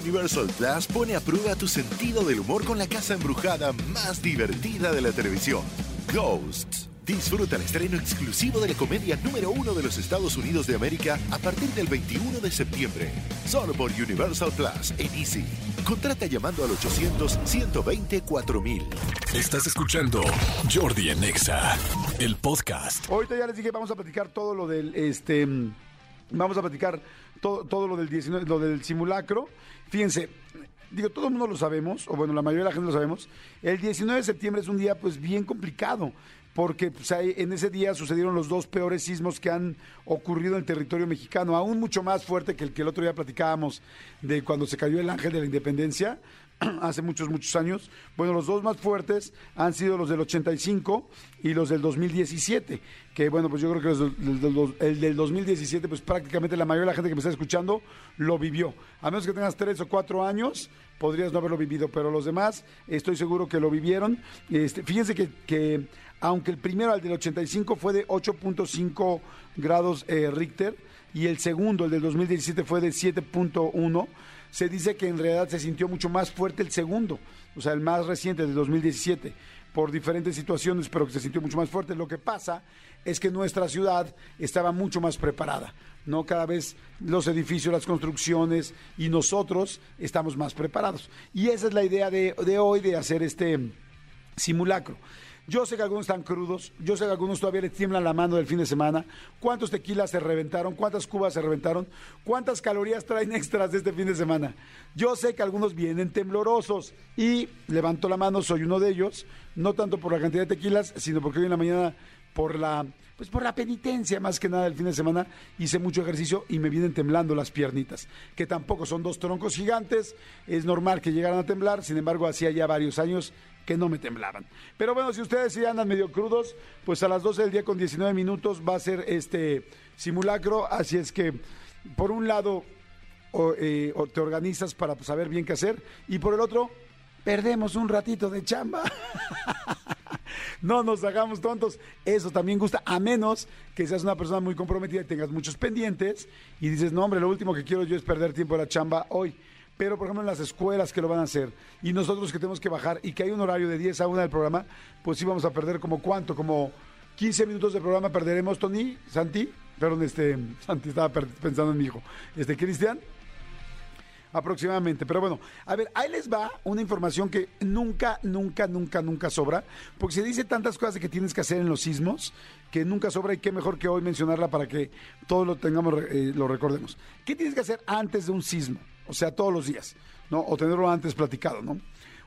Universal Plus pone a prueba tu sentido del humor con la casa embrujada más divertida de la televisión, Ghosts. Disfruta el estreno exclusivo de la comedia número uno de los Estados Unidos de América a partir del 21 de septiembre. Solo por Universal Plus en Easy. Contrata llamando al 800-120-4000. Estás escuchando Jordi Anexa, el podcast. Ahorita ya les dije, vamos a platicar todo lo del, este, mm, vamos a platicar todo, todo lo del 19, lo del simulacro. Fíjense, digo, todo el mundo lo sabemos, o bueno, la mayoría de la gente lo sabemos. El 19 de septiembre es un día, pues, bien complicado porque pues, en ese día sucedieron los dos peores sismos que han ocurrido en el territorio mexicano, aún mucho más fuerte que el que el otro día platicábamos de cuando se cayó el ángel de la independencia, hace muchos, muchos años. Bueno, los dos más fuertes han sido los del 85 y los del 2017, que bueno, pues yo creo que los el del 2017, pues prácticamente la mayoría de la gente que me está escuchando lo vivió. A menos que tengas tres o cuatro años, podrías no haberlo vivido, pero los demás estoy seguro que lo vivieron. Este, fíjense que, que aunque el primero, el del 85, fue de 8.5 grados eh, Richter y el segundo, el del 2017, fue de 7.1, se dice que en realidad se sintió mucho más fuerte el segundo, o sea, el más reciente, del 2017, por diferentes situaciones, pero que se sintió mucho más fuerte. Lo que pasa es que nuestra ciudad estaba mucho más preparada. ¿no? Cada vez los edificios, las construcciones y nosotros estamos más preparados. Y esa es la idea de, de hoy de hacer este simulacro. Yo sé que algunos están crudos, yo sé que algunos todavía les tiemblan la mano del fin de semana. ¿Cuántos tequilas se reventaron? ¿Cuántas cubas se reventaron? ¿Cuántas calorías traen extras de este fin de semana? Yo sé que algunos vienen temblorosos y levanto la mano, soy uno de ellos, no tanto por la cantidad de tequilas, sino porque hoy en la mañana por la pues por la penitencia más que nada el fin de semana hice mucho ejercicio y me vienen temblando las piernitas, que tampoco son dos troncos gigantes, es normal que llegaran a temblar, sin embargo hacía ya varios años que no me temblaban. Pero bueno, si ustedes sí andan medio crudos, pues a las 12 del día con 19 minutos va a ser este simulacro, así es que por un lado eh, te organizas para saber bien qué hacer y por el otro perdemos un ratito de chamba. no nos hagamos tontos. Eso también gusta, a menos que seas una persona muy comprometida y tengas muchos pendientes y dices, no, hombre, lo último que quiero yo es perder tiempo de la chamba hoy. Pero, por ejemplo, en las escuelas que lo van a hacer y nosotros que tenemos que bajar y que hay un horario de 10 a 1 del programa, pues sí vamos a perder como cuánto, como 15 minutos de programa perderemos, Tony, Santi. Perdón, este, Santi estaba pensando en mi hijo. Este, Cristian aproximadamente. Pero bueno, a ver, ahí les va una información que nunca, nunca, nunca, nunca sobra, porque se dice tantas cosas de que tienes que hacer en los sismos que nunca sobra y qué mejor que hoy mencionarla para que todos lo tengamos, eh, lo recordemos. ¿Qué tienes que hacer antes de un sismo? O sea, todos los días, ¿no? O tenerlo antes platicado, ¿no?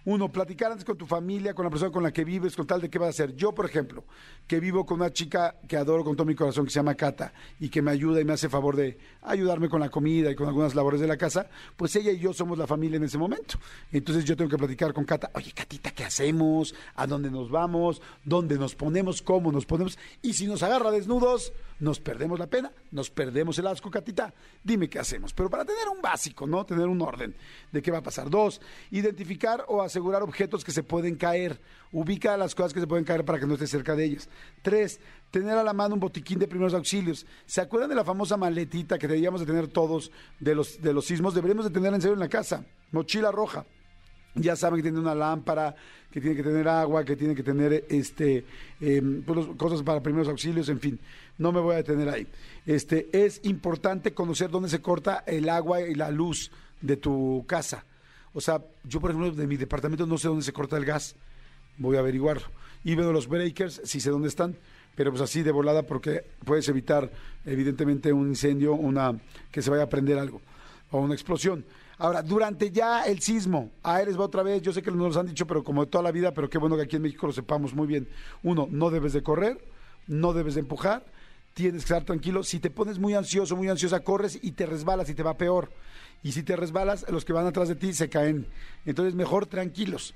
Uno, platicar antes con tu familia, con la persona con la que vives, con tal de qué vas a hacer. Yo, por ejemplo, que vivo con una chica que adoro con todo mi corazón, que se llama Cata, y que me ayuda y me hace favor de ayudarme con la comida y con algunas labores de la casa, pues ella y yo somos la familia en ese momento. Entonces yo tengo que platicar con Cata, oye, Catita, ¿qué hacemos? ¿A dónde nos vamos? ¿Dónde nos ponemos? ¿Cómo nos ponemos? Y si nos agarra desnudos, nos perdemos la pena, nos perdemos el asco, Catita. Dime qué hacemos. Pero para tener un básico, ¿no? Tener un orden de qué va a pasar. Dos, identificar o asegurar objetos que se pueden caer. Ubica las cosas que se pueden caer para que no estés cerca de ellas. Tres, tener a la mano un botiquín de primeros auxilios. ¿Se acuerdan de la famosa maletita que deberíamos de tener todos de los, de los sismos? Deberíamos de tener en serio en la casa. Mochila roja. Ya saben que tiene una lámpara, que tiene que tener agua, que tiene que tener este eh, cosas para primeros auxilios, en fin. No me voy a detener ahí. Este es importante conocer dónde se corta el agua y la luz de tu casa. O sea, yo por ejemplo de mi departamento no sé dónde se corta el gas. Voy a averiguarlo. Y veo los breakers, sí sé dónde están, pero pues así de volada porque puedes evitar evidentemente un incendio, una que se vaya a prender algo o una explosión. Ahora, durante ya el sismo, a les va otra vez, yo sé que no nos han dicho, pero como de toda la vida, pero qué bueno que aquí en México lo sepamos muy bien. Uno, no debes de correr, no debes de empujar, tienes que estar tranquilo. Si te pones muy ansioso, muy ansiosa, corres y te resbalas y te va peor. Y si te resbalas, los que van atrás de ti se caen. Entonces, mejor tranquilos.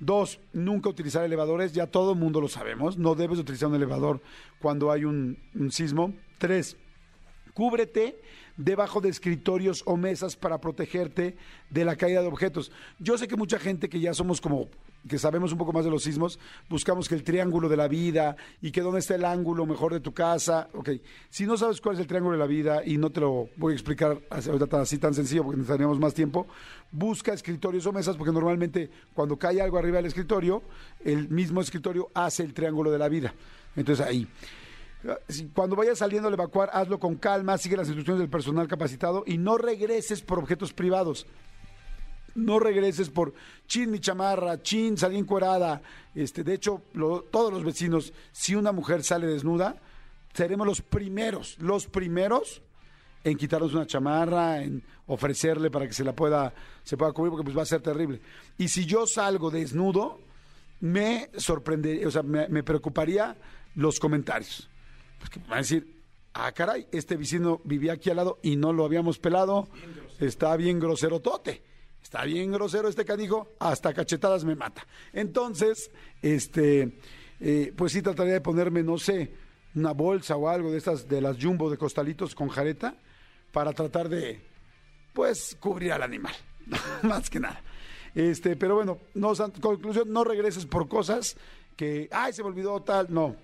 Dos, nunca utilizar elevadores, ya todo el mundo lo sabemos. No debes utilizar un elevador cuando hay un, un sismo. Tres, cúbrete debajo de escritorios o mesas para protegerte de la caída de objetos. Yo sé que mucha gente que ya somos como que sabemos un poco más de los sismos, buscamos que el triángulo de la vida y que dónde está el ángulo mejor de tu casa. Ok, si no sabes cuál es el triángulo de la vida y no te lo voy a explicar así, tan sencillo porque necesitaríamos más tiempo, busca escritorios o mesas porque normalmente cuando cae algo arriba del escritorio, el mismo escritorio hace el triángulo de la vida. Entonces ahí. Cuando vayas saliendo al evacuar, hazlo con calma, sigue las instrucciones del personal capacitado y no regreses por objetos privados no regreses por chin mi chamarra, chin salí encuerada. Este, de hecho, lo- todos los vecinos, si una mujer sale desnuda, seremos los primeros, los primeros en quitarnos una chamarra, en ofrecerle para que se la pueda, se pueda cubrir, porque pues va a ser terrible. Y si yo salgo desnudo, me sorprendería, o sea, me, me preocuparía los comentarios. Porque van a decir, ah, caray, este vecino vivía aquí al lado y no lo habíamos pelado, está bien grosero tote. Está bien grosero este canijo, hasta cachetadas me mata. Entonces, este, eh, pues sí trataría de ponerme, no sé, una bolsa o algo de estas, de las jumbo de costalitos con jareta, para tratar de, pues, cubrir al animal. Más que nada. Este, pero bueno, no, conclusión, no regreses por cosas que, ay, se me olvidó tal, no.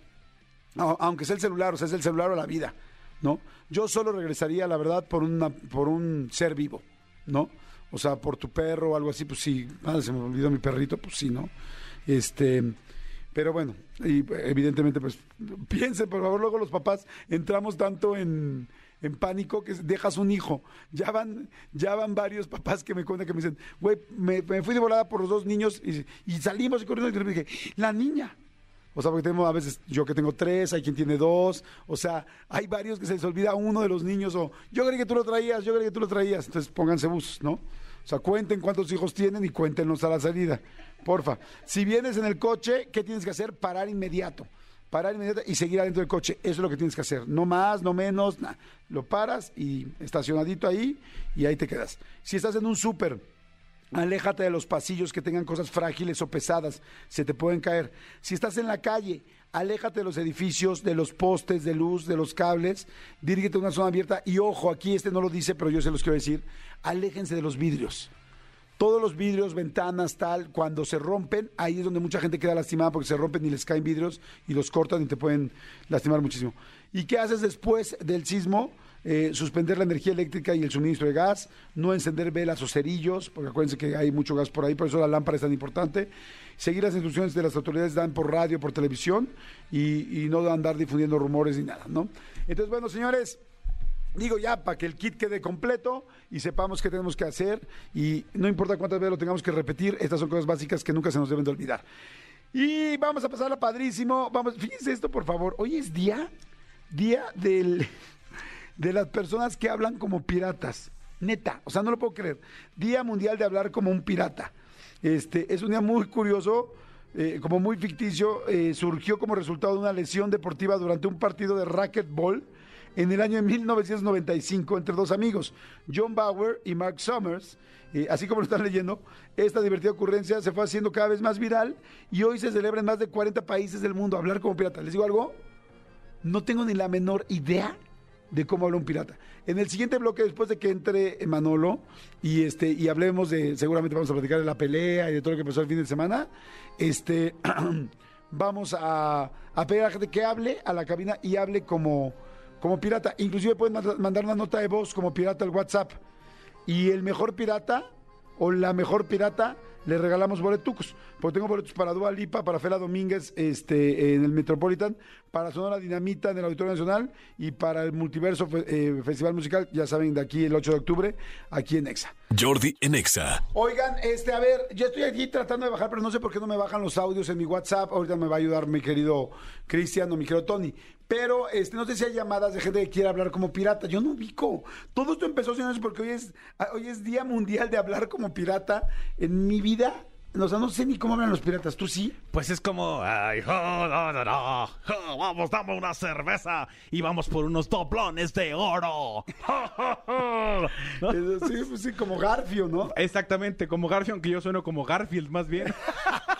No, aunque sea el celular, o sea, es el celular o la vida, ¿no? Yo solo regresaría, la verdad, por una, por un ser vivo, ¿no? O sea, por tu perro o algo así, pues sí, ah, se me olvidó mi perrito, pues sí, ¿no? Este, pero bueno, y evidentemente, pues piensen, por favor, luego los papás entramos tanto en, en pánico que dejas un hijo. Ya van, ya van varios papás que me cuentan que me dicen, güey, me, fui de volada por los dos niños y, y salimos y corriendo y dije, la niña. O sea, porque tenemos a veces yo que tengo tres, hay quien tiene dos. O sea, hay varios que se les olvida uno de los niños o yo creí que tú lo traías, yo creí que tú lo traías. Entonces pónganse bus, ¿no? O sea, cuenten cuántos hijos tienen y cuéntenos a la salida. Porfa. Si vienes en el coche, ¿qué tienes que hacer? Parar inmediato. Parar inmediato y seguir adentro del coche. Eso es lo que tienes que hacer. No más, no menos, nada. Lo paras y estacionadito ahí y ahí te quedas. Si estás en un súper, Aléjate de los pasillos que tengan cosas frágiles o pesadas, se te pueden caer. Si estás en la calle, aléjate de los edificios, de los postes de luz, de los cables, dirígete a una zona abierta y ojo, aquí este no lo dice, pero yo se los quiero decir, aléjense de los vidrios. Todos los vidrios, ventanas, tal, cuando se rompen, ahí es donde mucha gente queda lastimada porque se rompen y les caen vidrios y los cortan y te pueden lastimar muchísimo. ¿Y qué haces después del sismo? Eh, suspender la energía eléctrica y el suministro de gas, no encender velas o cerillos, porque acuérdense que hay mucho gas por ahí, por eso la lámpara es tan importante. Seguir las instrucciones de las autoridades dan por radio, por televisión y, no andar difundiendo rumores ni nada, ¿no? Entonces, bueno, señores, Digo ya, para que el kit quede completo y sepamos qué tenemos que hacer y no importa cuántas veces lo tengamos que repetir, estas son cosas básicas que nunca se nos deben de olvidar. Y vamos a pasarla padrísimo. Vamos, fíjense esto, por favor. Hoy es día, día del, de las personas que hablan como piratas. Neta, o sea, no lo puedo creer. Día mundial de hablar como un pirata. Este, es un día muy curioso, eh, como muy ficticio. eh, surgió como resultado de una lesión deportiva durante un partido de racquetball en el año de 1995 entre dos amigos, John Bauer y Mark Summers. Eh, así como lo están leyendo, esta divertida ocurrencia se fue haciendo cada vez más viral y hoy se celebra en más de 40 países del mundo hablar como pirata. ¿Les digo algo? No tengo ni la menor idea de cómo habla un pirata. En el siguiente bloque, después de que entre Manolo y este y hablemos de, seguramente vamos a platicar de la pelea y de todo lo que pasó el fin de semana, este vamos a, pedir a la gente que hable a la cabina y hable como, como pirata. Inclusive pueden mand- mandar una nota de voz como pirata al WhatsApp. Y el mejor pirata o la mejor pirata le regalamos boletucos. Porque tengo boletos para Dua Lipa, para Fela Domínguez este, en el Metropolitan, para Sonora Dinamita en el Auditorio Nacional y para el Multiverso eh, Festival Musical, ya saben, de aquí el 8 de octubre, aquí en Exa. Jordi en Exa. Oigan, este, a ver, yo estoy aquí tratando de bajar, pero no sé por qué no me bajan los audios en mi WhatsApp. Ahorita me va a ayudar mi querido Cristian o mi querido Tony. Pero este, no sé si hay llamadas de gente que quiere hablar como pirata. Yo no ubico. Todo esto empezó, señores, porque hoy es, hoy es Día Mundial de Hablar como Pirata. En mi vida, o sea, no sé ni cómo hablan los piratas. ¿Tú sí? Pues es como, ay, oh, no, no, no, oh, vamos, dame una cerveza y vamos por unos doblones de oro. Eh, Sí, pues sí, como Garfio, ¿no? Exactamente, como Garfield, aunque yo sueno como Garfield más bien.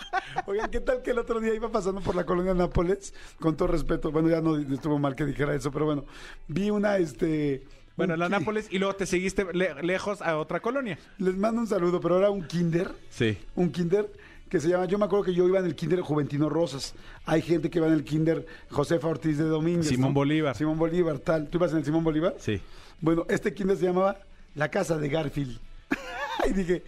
Oigan, ¿qué tal que el otro día iba pasando por la colonia Nápoles? Con todo respeto, bueno, ya no estuvo mal que dijera eso, pero bueno, vi una, este... Bueno, la Nápoles y luego te seguiste le- lejos a otra colonia. Les mando un saludo, pero ahora un kinder, Sí. un kinder que se llama, yo me acuerdo que yo iba en el kinder Juventino Rosas. Hay gente que va en el kinder Josefa Ortiz de Domínguez. Simón ¿no? Bolívar. Simón Bolívar, tal. ¿Tú ibas en el Simón Bolívar? Sí. Bueno, este kinder se llamaba La Casa de Garfield. y dije,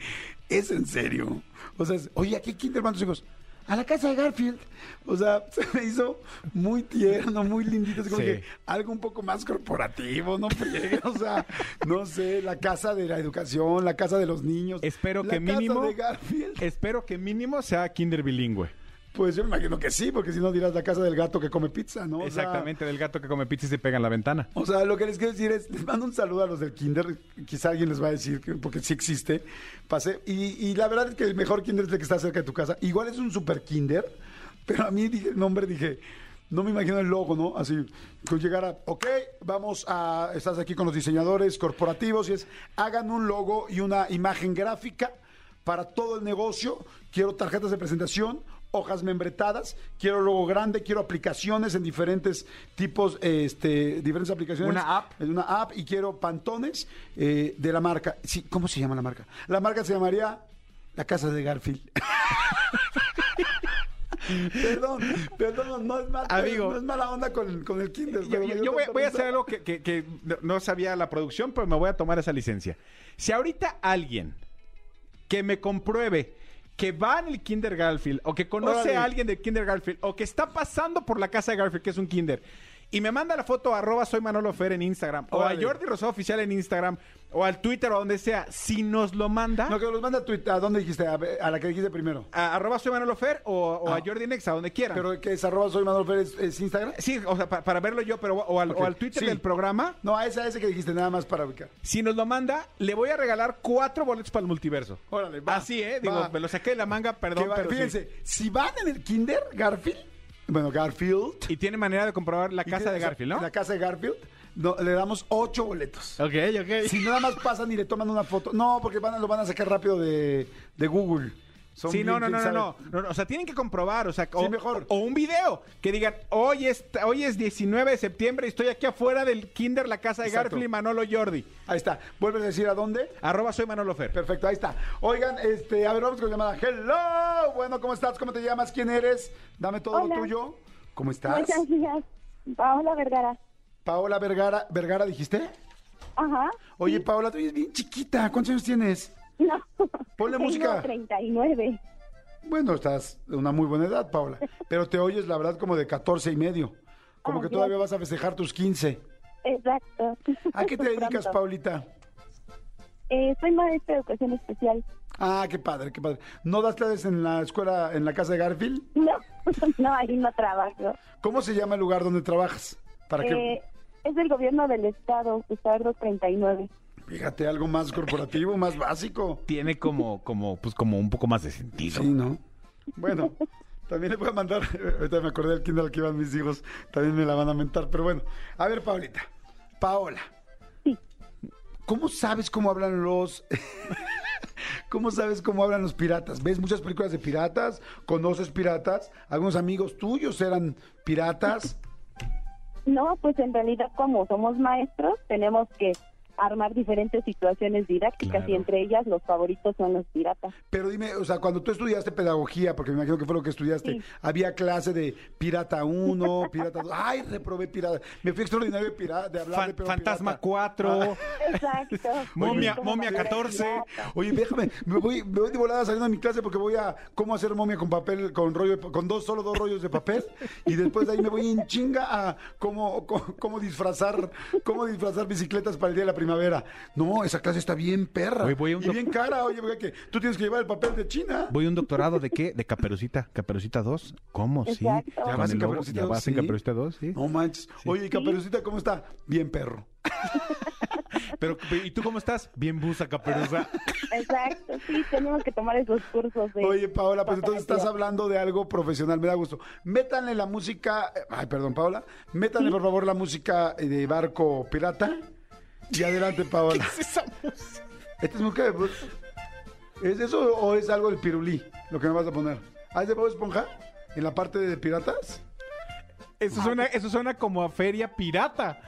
¿es en serio? O sea, es, oye, ¿a qué kinder van tus hijos? A la casa de Garfield. O sea, se me hizo muy tierno, muy lindito. Es como Sí. que algo un poco más corporativo, no friegue. O sea, no sé, la casa de la educación, la casa de los niños. Espero la que mínimo- de Garfield. Espero que mínimo sea kinder bilingüe. Pues yo me imagino que sí, porque si no dirás la casa del gato que come pizza, ¿no? O sea, Exactamente, del gato que come pizza y se pega en la ventana. O sea, lo que les quiero decir es, les mando un saludo a los del kinder, quizá alguien les va a decir, que- porque sí existe. Pasé, y, y la verdad es que el mejor kinder es el que está cerca de tu casa. Igual es un super kinder, pero a mí dije el nombre, dije, no me imagino el logo, ¿no? Así, que llegara, ok, vamos a, estás aquí con los diseñadores corporativos y es, hagan un logo y una imagen gráfica para todo el negocio. Quiero tarjetas de presentación, hojas membretadas, quiero logo grande, quiero aplicaciones en diferentes tipos, este, diferentes aplicaciones. Una app. En una app y quiero pantones eh, de la marca. Sí, ¿cómo se llama la marca? La marca se llamaría La Casa de Garfield. perdón, perdón, no es, mal- Amigo. no es mala onda con, con el kinder. Yo, voy, a hacer algo que, que- no sabía la producción, pero me voy a tomar esa licencia. Si ahorita alguien que me compruebe que va en el Kinder Garfield o que conoce Órale. a alguien del Kinder Garfield o que está pasando por la casa de Garfield, que es un Kinder, y me manda la foto a arroba soy Manolo Fer en Instagram o a. Jordi Rosado Oficial en Instagram o al Twitter o donde sea, si nos lo manda No, que los manda a Twitter. ¿A dónde dijiste? A, a la que dijiste primero. a arroba soy Manolo Fer o, o Ah. a Jordi Nexa, donde quieran. Pero que es arroba soy Pérez, es Instagram. sí, o sea, pa- para verlo yo, pero o al, Ok. o al Twitter Sí. del programa. No, a ese, a ese que dijiste nada más para ubicar. Si nos lo manda, le voy a regalar cuatro boletos para el multiverso. Órale, va, Así, ¿eh? Digo, va. me lo saqué de la manga, perdón, va- pero sí. fíjense, si van en el kinder Garfield, bueno, Garfield. Y tiene manera de comprobar la casa tiene- de Garfield, ¿no? La casa de Garfield, no, le damos ocho boletos. Ok, ok. Si nada más pasan y le toman una foto. No, porque van a- lo van a sacar rápido de, de Google. Son Sí, bien, no, no, no, no, no, no, no, O sea, tienen que comprobar, o sea, o, mejor. o un video que digan, hoy es, hoy es 19 de septiembre y estoy aquí afuera del Kinder, la casa de Exacto. Garfield y Manolo Jordi. Ahí está. ¿Vuelves a decir a dónde? Arroba soy Manolo Fer. Perfecto, ahí está. Oigan, este, a ver, vamos con la llamada. Hello. Bueno, ¿cómo estás? ¿Cómo te llamas? ¿Quién eres? Dame todo Hola. lo tuyo. ¿Cómo estás? Paola Vergara. Paola Vergara, Vergara, dijiste. Ajá. Oye, Paola, tú eres bien chiquita. ¿Cuántos años tienes? No. Ponle Tengo música. 39. Bueno, estás de una muy buena edad, Paola. Pero te oyes, la verdad, como de 14 y medio. Como que todavía vas a festejar tus 15. Exacto. ¿A qué te dedicas, Pronto. Paulita? Eh, soy maestra de educación especial. Ah, qué padre, qué padre. ¿No das clases en la escuela, en la casa de Garfield? No, no, ahí no trabajo. ¿Cómo se llama el lugar donde trabajas? Para que, Eh, es del gobierno del estado, Estado 239. Fíjate, algo más corporativo, más básico. Tiene como, como, pues como un poco más de sentido. Sí, ¿no? Bueno, también le voy a mandar, ahorita me acordé del kinder al que iban mis hijos, también me la van a mentar, pero bueno. A ver, Paulita, Paola. Sí. ¿Cómo sabes cómo hablan los... ¿Cómo sabes cómo hablan los piratas? ¿Ves muchas películas de piratas? ¿Conoces piratas? ¿Algunos amigos tuyos eran piratas? No, pues en realidad como somos maestros tenemos que armar diferentes situaciones didácticas Claro. y entre ellas los favoritos son los piratas. Pero dime, o sea, cuando tú estudiaste pedagogía, porque me imagino que fue lo que estudiaste, Sí. había clase de pirata 1, pirata 2. Ay, reprobé pirata. Me fui extraordinario de, pirata, de hablar de Fan- pero Fantasma pirata. 4. Exacto. Momia- momia manera 14. pirata. Oye, déjame, me voy, me voy de volada saliendo de mi clase porque voy a cómo hacer momia con papel, con rollo, de- con dos, solo dos rollos de papel, y después de ahí me voy en chinga a cómo, cómo, cómo disfrazar, cómo disfrazar bicicletas para el día de la primavera. No, esa clase está bien perra. Oye, voy a un y doc- bien cara, oye, porque que tú tienes que llevar el papel de China. Voy a un doctorado de qué? De Caperucita. Caperucita 2. ¿Cómo? Sí. Exacto. ¿Ya Con vas en. Caperucita Ya 2? vas en Sí. Caperucita 2, sí. No manches. Oye, ¿y Caperucita cómo está? Bien perro. Pero, ¿y tú cómo estás? Bien busa, Caperuza. Exacto, sí, tenemos que tomar esos cursos de... Oye, Paola, pues entonces estás hablando de algo profesional, me da gusto. Métanle la música, eh, ay, perdón, Paola, métanle por favor la música eh, de Barco Pirata. Y adelante, Paola. Esta es música de... ¿Es eso o es algo del pirulí, lo que me vas a poner? ¿Ah, es de Bob Esponja? ¿En la parte de piratas? Eso suena, eso suena como a feria pirata.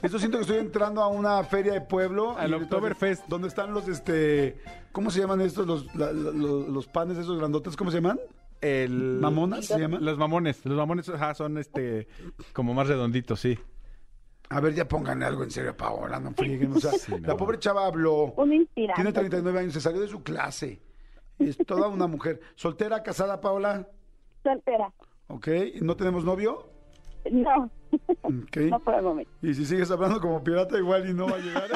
Esto siento que estoy entrando a una feria de pueblo. Al Oktoberfest. Donde están los, este, ¿cómo se llaman estos? Los, la- la- los, los panes esos grandotes, ¿cómo se llaman? El... ¿Mamonas se llaman? Los mamones. Los mamones ajá, son este como más redonditos, sí. A ver, ya pónganle algo en serio a Paola, no frieguen. O sea, Sí, la no. pobre chava habló. Un inspirante. Tiene 39 años, se salió de su clase. Es toda una mujer. ¿Soltera, casada, Paola? Soltera. ¿Ok? ¿No tenemos novio? No, Ok. no por el momento. Y si sigues hablando como pirata, igual y no va a llegar.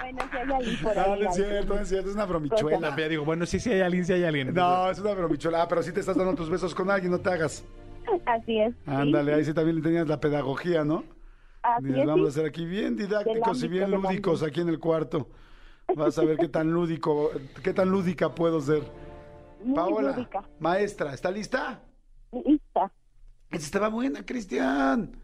Bueno, si hay alguien por No, ahí. no es cierto, no es cierto, es una bromichuela. Ya digo, bueno, sí, sí hay alguien, sí hay alguien. No, es una bromichuela. Ah, pero si te estás dando tus besos con alguien, no te hagas. Así es. sí. Ándale, ahí sí también tenías la pedagogía, ¿no? Así es, vamos a sí. ser aquí bien didácticos y bien lúdicos aquí en el cuarto. Vas a ver qué tan lúdico, qué tan lúdica puedo ser. Muy Paola, lúdica. maestra, ¿está lista? Lista. Esa estaba buena, Cristian.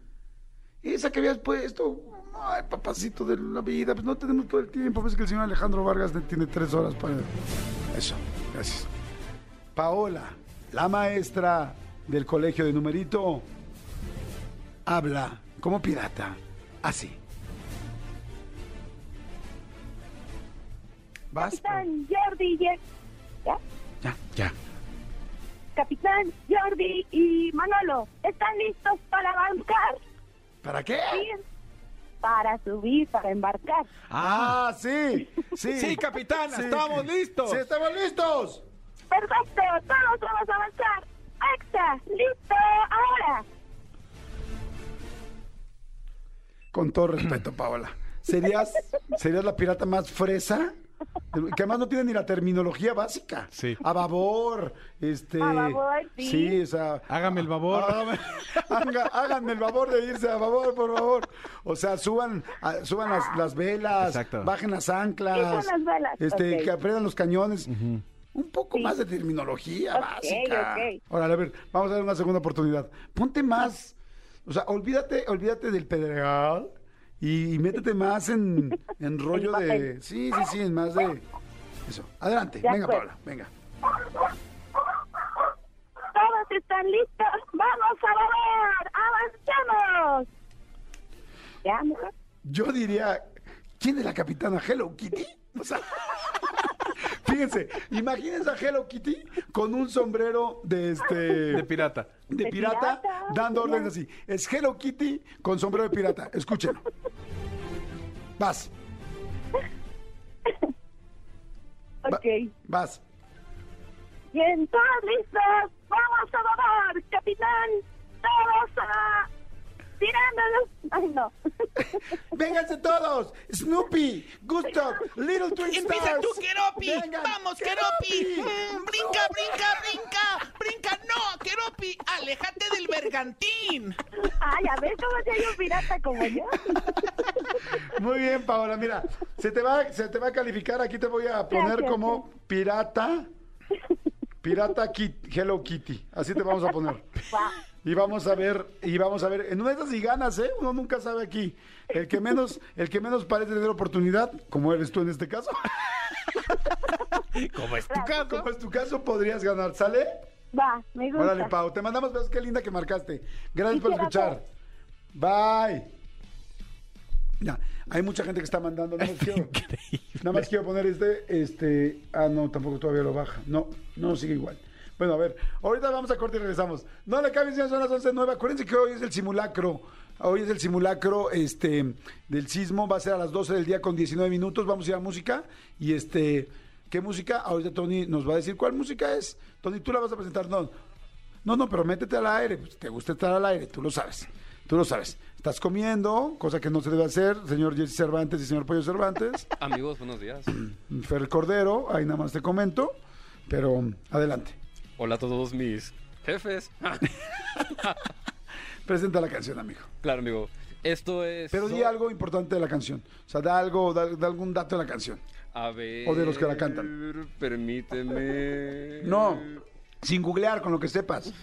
Esa que habías puesto. Ay, papacito de la vida, pues no tenemos todo el tiempo. Ves que el señor Alejandro Vargas tiene tres horas para... Eso, gracias. Paola, la maestra del colegio de numerito, habla como pirata, así. ¿Vas? Capitán Jordi y... ¿Ya? Ya, ya. Capitán Jordi y Manolo, ¿están listos para embarcar? ¿Para qué? Sí. Para subir, para embarcar. Ah, sí, sí. Sí, capitana, estamos listos. Sí, estamos listos. Perfecto, todos vamos a avanzar. ¡Extra! ¡Listo! ¡Ahora! Con todo respeto, Paola. ¿Serías, serías la pirata más fresa? Que además no tiene ni la terminología básica. Sí. A babor, este... A babor, sí. o sea... Hágame el. Hágame, haga- háganme el favor de irse a babor, por favor. O sea, suban, a- suban las, las velas, Exacto. bajen las anclas. ¿Qué son las velas? Este, que aprendan los cañones. Un poco más de terminología básica. ok. Ahora, a ver, vamos a dar una segunda oportunidad. Ponte más, o sea, olvídate, olvídate del pedregal y, y métete más en, en rollo de, sí, sí, sí, en más de eso. Adelante, De venga, acuerdo. Paola, venga. ¡Todos están listos! ¡Vamos a volar! ¡Avancemos! ¿Ya, mujer? Yo diría, ¿quién es la capitana Hello Kitty? O sea, fíjense, imagínense a Hello Kitty con un sombrero de este De pirata. de De pirata, pirata, dando órdenes así. Es Hello Kitty con sombrero de pirata. Escúchenlo. Vas, va- Ok. vas. Bien, todos listos. ¡Vamos a volar, capitán! ¡Todos a... tirándonos! ¡Ay, no! Vénganse todos. Snoopy, Gusto, Little Twin Empieza tú, Keropi. Vengan, Vamos, Keropi. Mm, brinca, brinca, brinca. Brinca, no, Keropi. Aléjate del bergantín. ¡Ay, a ver cómo se hay un pirata como yo! Muy bien, Paola. Mira, se te va, se te va a calificar. Aquí te voy a poner Gracias. como pirata. Pirata Kit- Hello Kitty. Así te vamos a poner. Va. Y vamos a ver, y vamos a ver, en una de esas y ganas, ¿eh? Uno nunca sabe aquí. El que menos, el que menos parece tener oportunidad, como eres tú en este caso, ¿Cómo es tu caso? como es tu caso, podrías ganar, ¿sale? Va, me gusta. Órale, Pau, te mandamos besos, qué linda que marcaste. Gracias por escuchar. Bye. Ya, hay mucha gente que está mandando, nada más quiero, nada más quiero poner este, este, ah, no, tampoco todavía lo baja. No, no, sigue igual. Bueno, a ver, ahorita vamos a corte y regresamos. No le cambien, señores, son las 11.09. Acuérdense que hoy es el simulacro. Hoy es el simulacro este, del sismo. Va a ser a las 12 del día con 19 minutos. Vamos a ir a música. Y este, ¿qué música? Ahorita Tony nos va a decir cuál música es. Tony, tú la vas a presentar. No, no, no, pero métete al aire. Pues, te gusta estar al aire, tú lo sabes. Tú lo sabes. Estás comiendo, cosa que no se debe hacer, señor Jesse Cervantes y señor Pollo Cervantes. Amigos, buenos días. Fer Cordero, ahí nada más te comento. Pero adelante. Hola a todos mis jefes. Presenta la canción, amigo. claro, amigo. Esto es. Pero di algo importante de la canción. O sea, da algo, da, da algún dato de la canción. A ver. O de los que la cantan. Permíteme. No, sin googlear, con lo que sepas.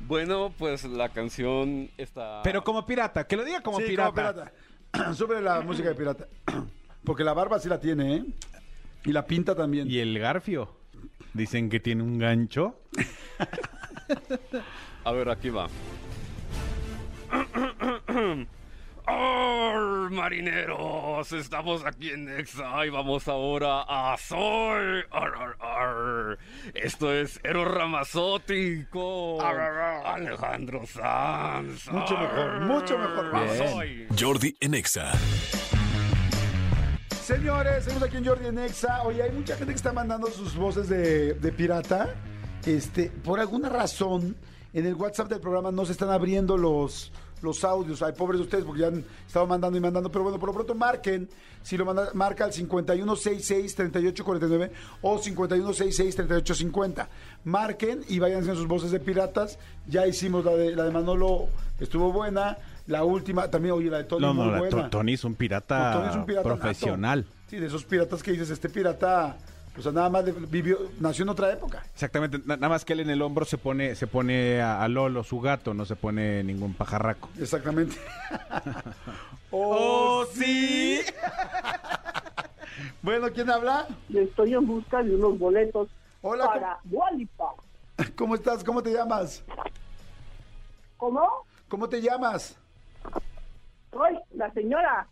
Bueno, pues la canción está. Pero como pirata, que lo diga como Sí, pirata. pirata. Sube la música de pirata. Porque la barba sí la tiene, ¿eh? Y la pinta también. Y el garfio. Dicen que tiene un gancho. A ver, aquí va. Arr, marineros, estamos aquí en Nexa y vamos ahora a arr. Esto es Eros Ramazzotti con Alejandro Sanz. Mucho mejor, mucho mejor. Bien. Soy. Jordi en Exa. Señores, seguimos aquí en Jordi en Exa. Oye, hay mucha gente que está mandando sus voces de, de pirata. Este, por alguna razón, en el WhatsApp del programa no se están abriendo los, los audios. Ay, pobres de ustedes, porque ya han estado mandando y mandando. Pero bueno, por lo pronto marquen. Si lo manda, marca al 5166-3849 o 5166-3850. Marquen y vayan haciendo sus voces de piratas. Ya hicimos la de, la de Manolo, estuvo buena. La última, también, oye, la de Tony, No, muy no, la- buena. Tony es un pirata, Tony es un pirata profesional. nato. Sí, de esos piratas que dices, este pirata, o sea, nada más de- vivió, nació en otra época. Exactamente, na- nada más que él en el hombro se pone, se pone a, a Lolo, su gato, no se pone ningún pajarraco. Exactamente. ¡Oh, sí! bueno, ¿quién habla? Estoy en busca de unos boletos Hola, para. ¿cómo estás? ¿Cómo te llamas? ¿Cómo? ¿Cómo te llamas? Soy la señora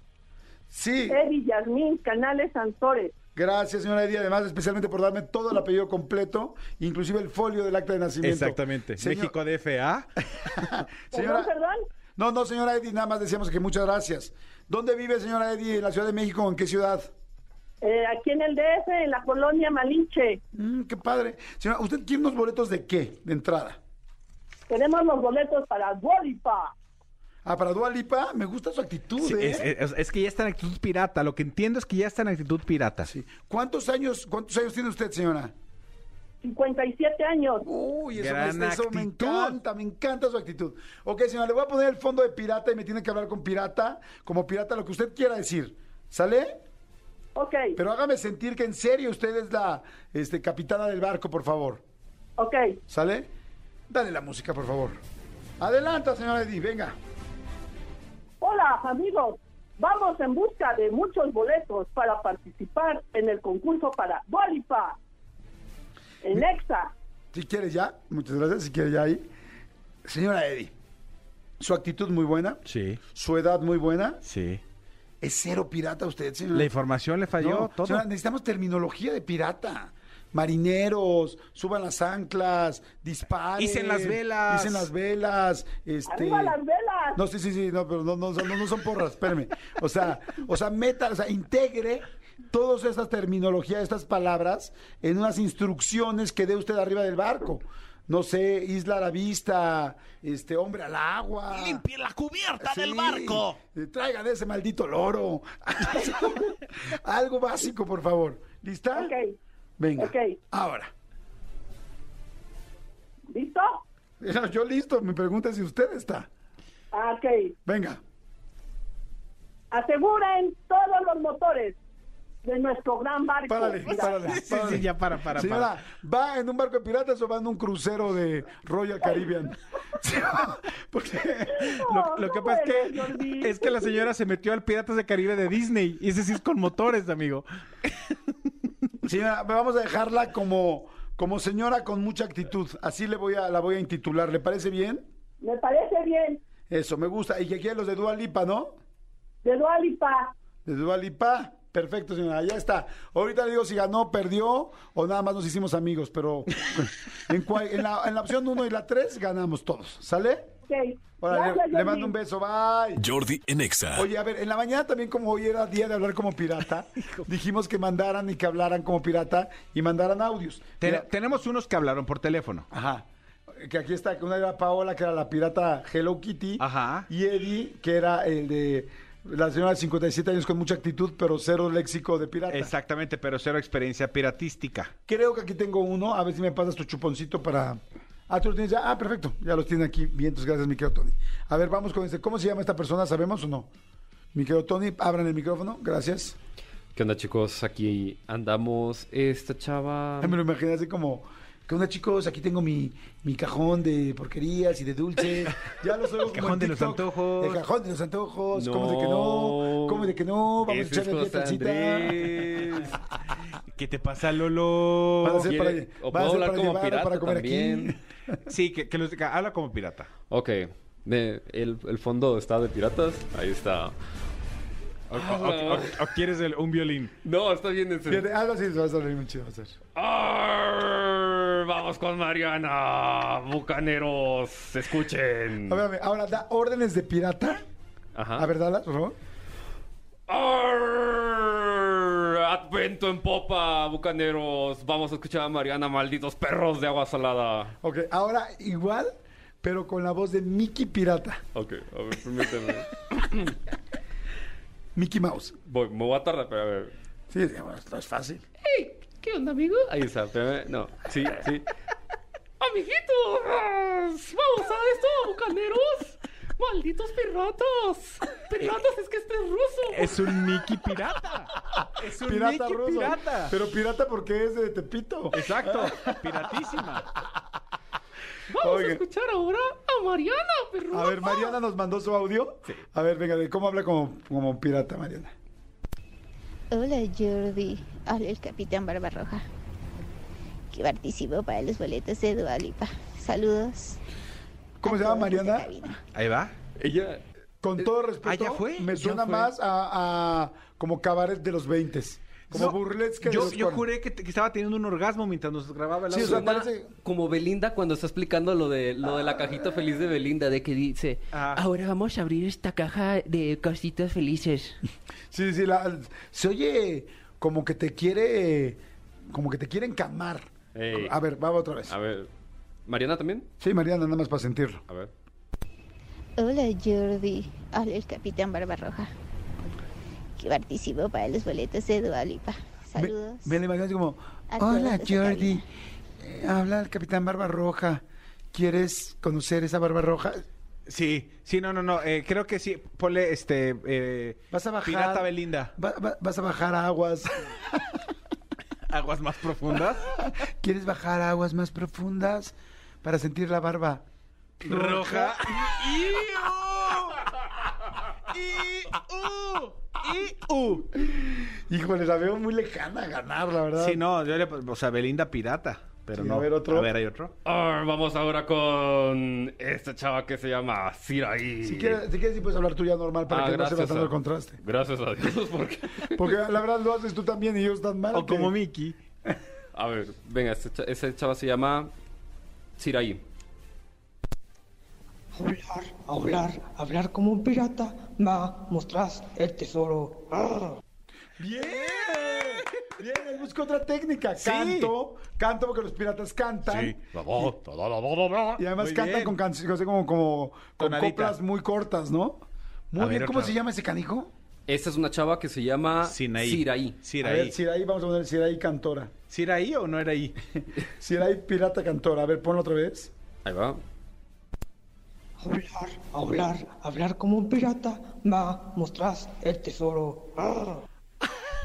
Sí, Eddie Yasmín Canales Santores. gracias, señora Edith, además, especialmente por darme todo el apellido completo, inclusive el folio del acta de nacimiento. Exactamente. Señor- México DFA. Señora, ¿Perdón, perdón? no, no, señora Edith, nada más decíamos que muchas gracias. ¿Dónde vive, señora Edith? ¿En la Ciudad de México en qué ciudad? Eh, aquí en el DF, en la colonia Malinche. Mm, qué padre. Señora, ¿usted quiere unos boletos de qué, de entrada? Tenemos los boletos para Dualipa. Ah, para Dua Lipa, me gusta su actitud, Sí, ¿eh? es, es- es que ya está en actitud pirata. Lo que entiendo es que ya está en actitud pirata. Sí. ¿Cuántos años, cuántos años tiene usted, señora? 57 años. Uy, eso, Gran me, eso me encanta, me encanta su actitud. Ok, señora, le voy a poner el fondo de pirata y me tiene que hablar con pirata, como pirata, lo que usted quiera decir. ¿Sale? Ok, Pero hágame sentir que en serio usted es la este, capitana del barco, por favor. ok. ¿Sale? Dale la música, por favor. Adelanta, señora Edith, venga. Hola, amigos. Vamos en busca de muchos boletos para participar en el concurso para Dualipa. En Exa. Si quiere ya, muchas gracias, si quiere ya ahí. Señora Edith, su actitud muy buena, Sí, su edad muy buena. sí. Es cero pirata usted, señora. La información le falló No, todo. señora, necesitamos terminología de pirata. Marineros, suban las anclas, disparen. Icen las velas. Icen las velas. Este... ¡Arriba las velas! No, sí, sí, sí, no, pero no, no, no, no son porras, espérame. O sea, o sea, meta, o sea, integre todas estas terminologías, estas palabras en unas instrucciones que dé usted arriba del barco. No sé, isla a la vista, este, hombre al agua. Limpie la cubierta del barco. eh, Traigan ese maldito loro. Algo básico, por favor. ¿Lista? Ok. Venga. Ok. Ahora. ¿Listo? Yo listo. Mi pregunta es si usted está. Ah, Ok. Venga. Aseguren todos los motores de nuestro gran barco. Párale, párale. Sí, sí, ya para, para, Señora, ¿va en un barco de piratas o va en un crucero de Royal Caribbean? Sí, Porque Lo, lo que pasa es que, es que la señora se metió al Piratas de Caribe de Disney. Y ese sí es con motores, amigo. Señora, vamos a dejarla como, como señora con mucha actitud. Así le voy a, la voy a intitular. ¿Le parece bien? Me parece bien. Eso, me gusta. Y que quieren los de Dua Lipa, ¿no? De Dualipa. De Dua Lipa. Perfecto, señora, ya está. Ahorita le digo si ganó, perdió o nada más nos hicimos amigos, pero en, cual- en la, en la opción 1 y la 3 ganamos todos. ¿Sale? Ok. Órale, Gracias, le, mando un beso, bye. Jordi en Exa. Oye, a ver, en la mañana también como hoy era día de hablar como pirata, dijimos que mandaran y que hablaran como pirata y mandaran audios. Ten- Mira, tenemos unos que hablaron por teléfono. Ajá. Que aquí está, que una era Paola, que era la pirata Hello Kitty. Ajá. Y Eddie, que era el de la señora de 57 años con mucha actitud, pero cero léxico de pirata. Exactamente, pero cero experiencia piratística. Creo que aquí tengo uno. A ver si me pasas tu chuponcito para. Ah, tú lo tienes ya. Ah, perfecto. Ya los tiene aquí. Bien, entonces gracias, mi querido Tony. A ver, vamos con este. ¿Cómo se llama esta persona? ¿Sabemos o no? Mi querido Tony, abran el micrófono. Gracias. ¿Qué onda, chicos? Aquí andamos. Esta chava. Ay, me lo imaginé así como. ¿Qué onda, chicos? Aquí tengo mi, mi cajón de porquerías y de dulces. Ya los oigo como cajón de los antojos. El cajón de los antojos. No. ¿Cómo de que no? ¿Cómo de que no? Vamos a Ese es echarle dietacita. Andrés. ¿Qué te pasa, Lolo? Van a ser para, ¿Quiere- o puedo ser hablar para como llevar pirata para comer también? aquí. Sí, que, que los, que habla como pirata. Ok, el, el fondo está de piratas. Ahí está. O, o- o- o quieres el- un violín. No, está bien en serio. Fíjate, algo así va a salir muy chido. va a ser. Vamos con Mariana. Bucaneros, escuchen. A ver, a ver, ahora da órdenes de pirata. Ajá. A ver, dalas, favor. Arr, Advento en popa, bucaneros. Vamos a escuchar a Mariana, malditos perros de agua salada. Ok, ahora igual, pero con la voz de Mickey Pirata. Ok, a ver, permíteme. Mickey Mouse. Voy, me voy a tardar, pero a ver. Sí, no es fácil. ¿Qué onda, amigo? Ahí está. No, sí, sí. Amiguitos, vamos a esto, bucaneros. Malditos piratas. Piratas, es que este es ruso. Es un Mickey pirata. Es un Pirata Mickey ruso. pirata. Pero pirata porque es de Tepito. Exacto, piratísima. Vamos Oiga. a escuchar ahora a Mariana, perro. A ver, Mariana nos mandó su audio. A ver, venga, de cómo habla como, como pirata, Mariana. Hola Jordi, habla el Capitán Barbarroja, que participó para los boletos de Dualipa. Saludos. ¿Cómo se llama Mariana? Ahí va. Ella. Con todo respeto, ah, ¿ya fue? me ¿Ya suena fue? más a, a como cabaret de los 20 Como No, burlesque de Yo, los yo 40. juré que, que estaba teniendo un orgasmo mientras nos grababa el Sí, o sea, parece... Como Belinda cuando está explicando lo de lo de la cajita feliz de Belinda, de que dice, Ah. ahora vamos a abrir esta caja de cositas felices. Sí, sí, la- se oye como que te quiere, como que te quiere encamar. A ver, vamos otra vez. A ver. ¿Mariana también? Sí, Mariana, nada más para sentirlo. A ver. Hola Jordi, habla el Capitán Barbarroja, que participó para los boletos de Dualipa. Saludos. Me, me la imagino así como, A todos hola Jordi. Eh, habla el Capitán Barbarroja. ¿Quieres conocer esa Barbarroja? Sí, sí, no, no, no. eh, creo que sí. Ponle este. eh, Vas a bajar. Pirata Belinda. Va- va- vas a bajar a aguas. Aguas más profundas. ¿Quieres bajar a aguas más profundas para sentir la barba Roja. ¡Iu! ¡Iu! Híjole, la veo muy lejana a ganar, la verdad. Sí, no, yo le, o sea, Belinda pirata. Pero Sí, no. a ver, otro. A ver, hay otro. Arr, vamos ahora con esta chava que se llama Siraí. Si quieres, si quieres, sí puedes hablar tú ya normal para Ah, que no se vea gracias tanto a- el contraste. Gracias a Dios, porque... Porque la verdad lo haces tú también y ellos están mal. O que- como Mickey. A ver, venga, esta chava se llama Siraí. Hablar, hablar, hablar como un pirata, ma, mostrás el tesoro. ¡Bien! Bien, él busca otra técnica. Canto, canto porque los piratas cantan. Sí. Y además Muy cantan bien. con canciones como, como con Tonadita. coplas muy cortas, ¿no? Muy A bien, ver, ¿cómo otra. se llama ese canijo? Esta es una chava que se llama Sinaí. Siraí. A ver, Siraí. Siraí, vamos a poner Siraí cantora. ¿Sí era ahí o no era ahí? Siraí pirata cantora. A ver, ponlo otra vez. Ahí va. Hablar, hablar, hablar como un pirata, ma, mostrás el tesoro. Ah.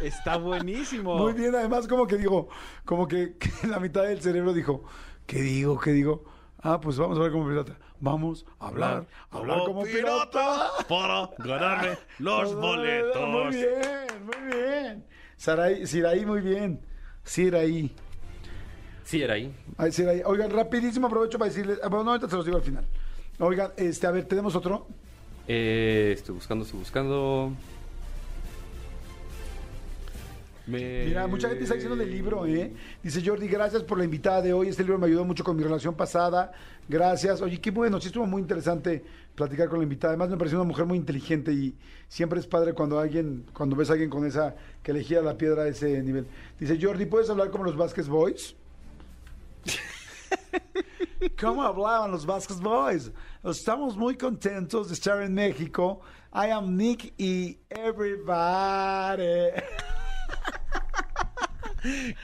Está buenísimo. Muy bien, además como que digo, como que, que en la mitad del cerebro dijo, ¿qué digo? ¿Qué digo? Ah, pues vamos a ver como pirata. Vamos a hablar, a hablar como pirata. para ganarme los Muy boletos. bien, muy bien. Saraí, Siraí, muy bien. Siraí. Siraí. Ay, Siraí. Oigan, rapidísimo aprovecho para decirles, ah, bueno, no, ahorita se los digo al final. Oigan, este, a ver, ¿tenemos otro? Eh, estoy buscando, estoy buscando. Me- Mira, mucha gente está diciendo del libro, ¿eh? Dice Jordi, gracias por la invitada de hoy. Este libro me ayudó mucho con mi relación pasada. Gracias. Oye, qué bueno, sí estuvo muy interesante platicar con la invitada. Además, me pareció una mujer muy inteligente y siempre es padre cuando alguien, cuando ves a alguien con esa, que elegía la piedra a ese nivel. Dice Jordi, ¿puedes hablar como los Vasquez Boys? ¿Cómo hablaban los Vasquez Boys? Estamos muy contentos de estar en México. I am Nick y everybody.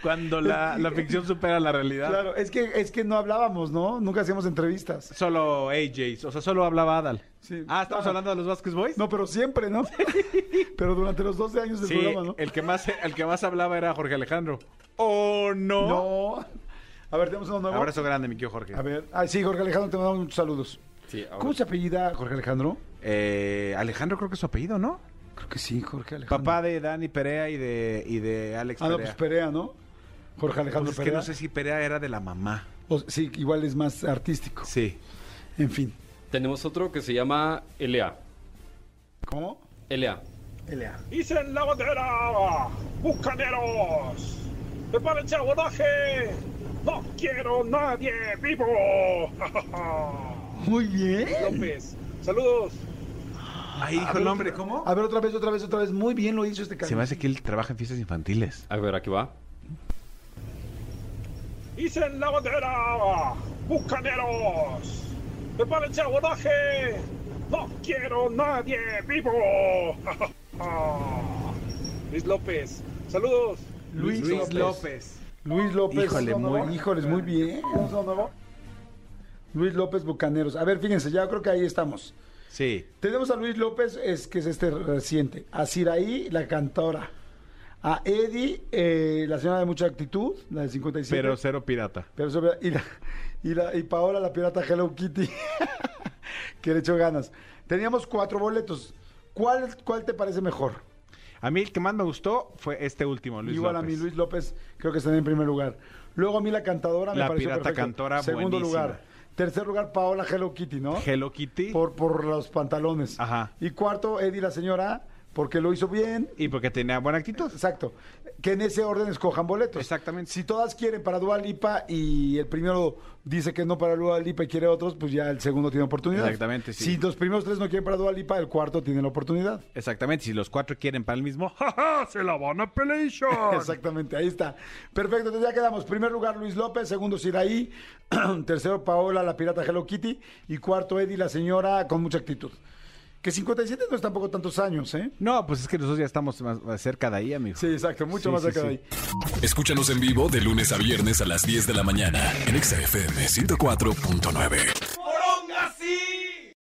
Cuando la, la ficción supera la realidad. Claro, es que, es que no hablábamos, ¿no? Nunca hacíamos entrevistas. Solo AJ, o sea, solo hablaba Adal. Sí. Ah, ¿estamos Ah. hablando de los Vasquez Boys? No, pero siempre, ¿no? pero durante los 12 años del Sí, programa, ¿no? el que más el que más hablaba era Jorge Alejandro. ¿O no? No. A ver, tenemos uno nuevo. Abrazo grande, mi tío Jorge. A ver. Ah, sí, Jorge Alejandro, te mandamos muchos saludos. Sí, ahora- ¿Cómo se apellida Jorge Alejandro? Eh, Alejandro creo que es su apellido, ¿no? Creo que sí, Jorge Alejandro. Papá de Dani Perea y de, y de Alex Ah, no, Perea. pues Perea, ¿no? Jorge Alejandro Pues es que Perea. no sé si Perea era de la mamá. O- sí, igual es más artístico. Sí. En fin. Tenemos otro que se llama LA. ¿Cómo? LA. LA. Dicen la bandera, bucaneros. Prepárense al abordaje. No quiero nadie vivo. Muy bien. López, saludos. Ahí dijo el nombre, ¿cómo? A ver, otra vez, otra vez, otra vez. Muy bien lo hizo este Se me hace que él trabaja en fiestas infantiles. A ver, aquí va. Dicen la bandera, bucaneros. Prepárense al abordaje. No quiero nadie vivo. Luis López, saludos. Luis, López. Luis López. Híjole, muy- Híjoles, muy bien. Luis López Bucaneros. A ver, fíjense, ya creo que ahí estamos. Sí. Tenemos a Luis López, es que es este reciente. A Siraí, la cantora. A Eddie, eh, la señora de mucha actitud, la de 57. Pero cero pirata. Pero sobre- y, la- y, la- y Paola, la pirata Hello Kitty, que le echó ganas. Teníamos cuatro boletos. ¿Cuál, cuál te parece mejor? A mí el que más me gustó fue este último, Luis Igual a López. mí, Luis López, creo que está en primer lugar. Luego a mí la cantadora me La pareció pirata perfecto. cantora, Segundo buenísima. lugar. Tercer lugar, Paola Hello Kitty, ¿no? Hello Kitty. Por, por los pantalones. Ajá. Y cuarto, Eddie la señora, porque lo hizo bien. Y porque tenía buena actitud. Exacto. Que en ese orden escojan boletos. Exactamente. Si todas quieren para Dua Lipa y el primero dice que no para Dua Lipa y quiere otros, pues ya el segundo tiene oportunidad. Exactamente, sí. Si los primeros tres no quieren para Dua Lipa, el cuarto tiene la oportunidad. Exactamente. Si los cuatro quieren para el mismo, ¡ja, ja! Se la van a pelear. Exactamente, ahí está. Perfecto, entonces ya quedamos. Primer lugar, Luis López. Segundo, Siraí. Tercero, Paola, la pirata Hello Kitty. Y cuarto, Eddie, la señora con mucha actitud. Que 57 no es tampoco tantos años, ¿eh? No, pues es que nosotros ya estamos más, cerca de ahí, amigo. Sí, exacto, mucho Sí, más sí, cerca de ahí. Escúchanos en vivo de lunes a viernes a las 10 de la mañana en Exa FM 104.9.